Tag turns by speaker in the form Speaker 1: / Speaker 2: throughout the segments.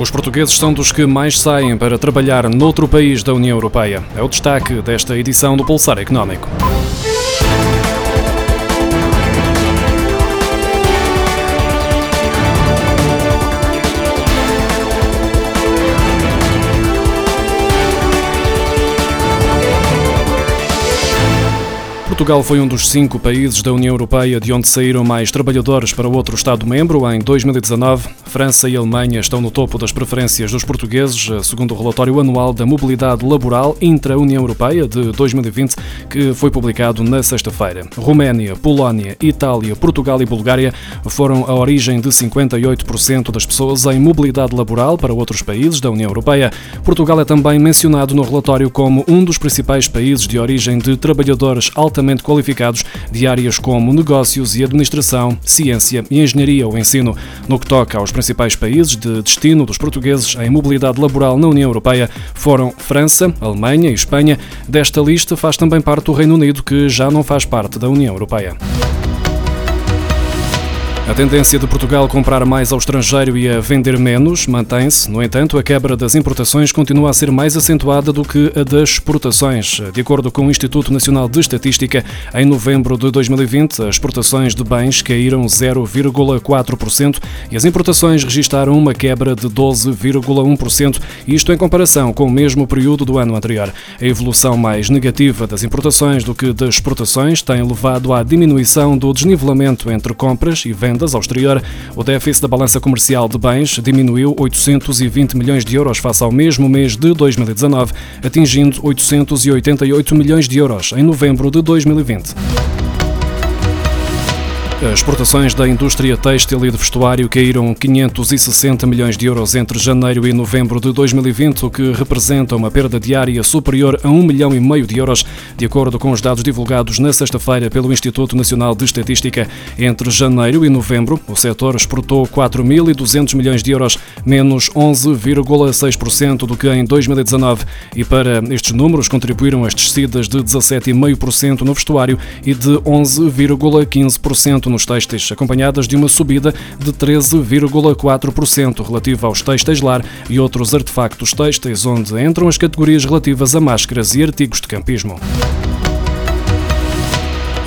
Speaker 1: Os portugueses são dos que mais saem para trabalhar noutro país da União Europeia. É o destaque desta edição do Pulsar Económico. Portugal foi um dos cinco países da União Europeia de onde saíram mais trabalhadores para outro Estado-membro em 2019. França e Alemanha estão no topo das preferências dos portugueses, segundo o relatório anual da mobilidade laboral intra-União Europeia de 2020, que foi publicado na sexta-feira. Roménia, Polónia, Itália, Portugal e Bulgária foram a origem de 58% das pessoas em mobilidade laboral para outros países da União Europeia. Portugal é também mencionado no relatório como um dos principais países de origem de trabalhadores altamente altamente qualificados de áreas como negócios e administração, ciência e engenharia ou ensino. No que toca aos principais países de destino dos portugueses em mobilidade laboral na União Europeia, foram França, Alemanha e Espanha. Desta lista faz também parte o Reino Unido, que já não faz parte da União Europeia. A tendência de Portugal comprar mais ao estrangeiro e a vender menos mantém-se. No entanto, a quebra das importações continua a ser mais acentuada do que a das exportações. De acordo com o Instituto Nacional de Estatística, em novembro de 2020, as exportações de bens caíram 0,4% e as importações registaram uma quebra de 12,1%, isto em comparação com o mesmo período do ano anterior. A evolução mais negativa das importações do que das exportações tem levado à diminuição do desnivelamento entre compras e vendas vendas ao exterior, o déficit da balança comercial de bens diminuiu 820 milhões de euros face ao mesmo mês de 2019, atingindo 888 milhões de euros em novembro de 2020. As exportações da indústria têxtil e de vestuário caíram 560 milhões de euros entre janeiro e novembro de 2020, o que representa uma perda diária superior a 1 milhão e meio de euros, de acordo com os dados divulgados na sexta-feira pelo Instituto Nacional de Estatística. Entre janeiro e novembro, o setor exportou 4.200 milhões de euros, menos 11,6% do que em 2019. E para estes números contribuíram as descidas de 17,5% no vestuário e de 11,15% nos têxteis, acompanhadas de uma subida de 13,4% relativa aos têxteis lar e outros artefactos têxteis, onde entram as categorias relativas a máscaras e artigos de campismo.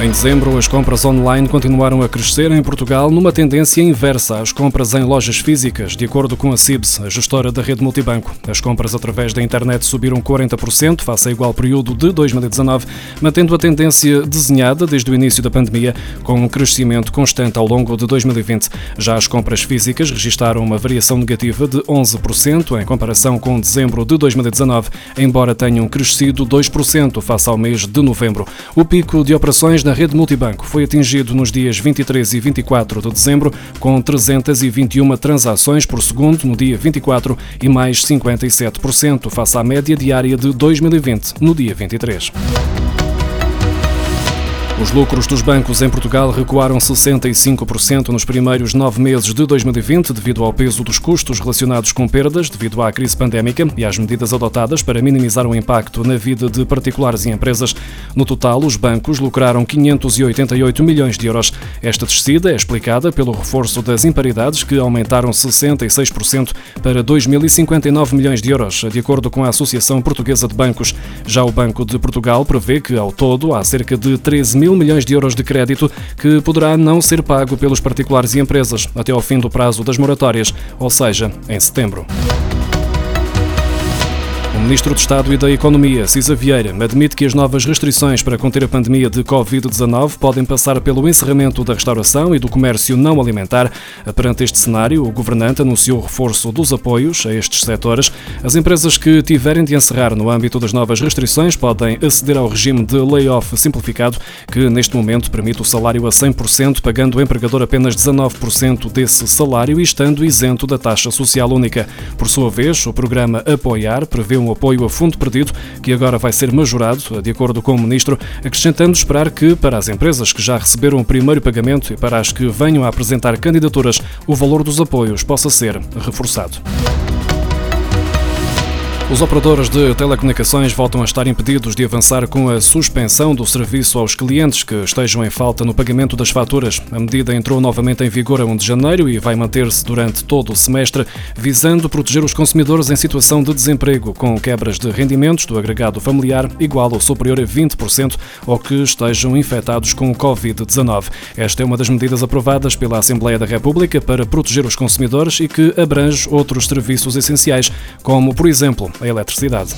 Speaker 1: Em dezembro, as compras online continuaram a crescer em Portugal numa tendência inversa às compras em lojas físicas, de acordo com a CIBS, a gestora da rede multibanco. As compras através da internet subiram 40% face a igual período de 2019, mantendo a tendência desenhada desde o início da pandemia, com um crescimento constante ao longo de 2020. Já as compras físicas registaram uma variação negativa de 11% em comparação com dezembro de 2019, embora tenham crescido 2% face ao mês de novembro. O pico de operações na na rede multibanco foi atingido nos dias 23 e 24 de dezembro, com 321 transações por segundo no dia 24 e mais 57% face à média diária de 2020 no dia 23. Os lucros dos bancos em Portugal recuaram 65% nos primeiros nove meses de 2020 devido ao peso dos custos relacionados com perdas devido à crise pandémica e às medidas adotadas para minimizar o impacto na vida de particulares e empresas. No total, os bancos lucraram 588 milhões de euros. Esta descida é explicada pelo reforço das imparidades que aumentaram 66% para 2.059 milhões de euros, de acordo com a Associação Portuguesa de Bancos. Já o Banco de Portugal prevê que, ao todo, há cerca de 13 mil mil milhões de euros de crédito que poderá não ser pago pelos particulares e empresas até ao fim do prazo das moratórias, ou seja, em setembro. Ministro de Estado e da Economia, Cisa Vieira, admite que as novas restrições para conter a pandemia de Covid-19 podem passar pelo encerramento da restauração e do comércio não alimentar. Perante este cenário, o governante anunciou o reforço dos apoios a estes setores. As empresas que tiverem de encerrar no âmbito das novas restrições podem aceder ao regime de layoff simplificado, que neste momento permite o salário a 100%, pagando o empregador apenas 19% desse salário e estando isento da taxa social única. Por sua vez, o programa Apoiar prevê apoio a fundo perdido, que agora vai ser majorado, de acordo com o Ministro, acrescentando esperar que, para as empresas que já receberam o primeiro pagamento e para as que venham a apresentar candidaturas, o valor dos apoios possa ser reforçado. Os operadores de telecomunicações voltam a estar impedidos de avançar com a suspensão do serviço aos clientes que estejam em falta no pagamento das faturas. A medida entrou novamente em vigor a 1 de janeiro e vai manter-se durante todo o semestre, visando proteger os consumidores em situação de desemprego, com quebras de rendimentos do agregado familiar igual ou superior a 20% ou que estejam infectados com o Covid-19. Esta é uma das medidas aprovadas pela Assembleia da República para proteger os consumidores e que abrange outros serviços essenciais, como, por exemplo, a eletricidade.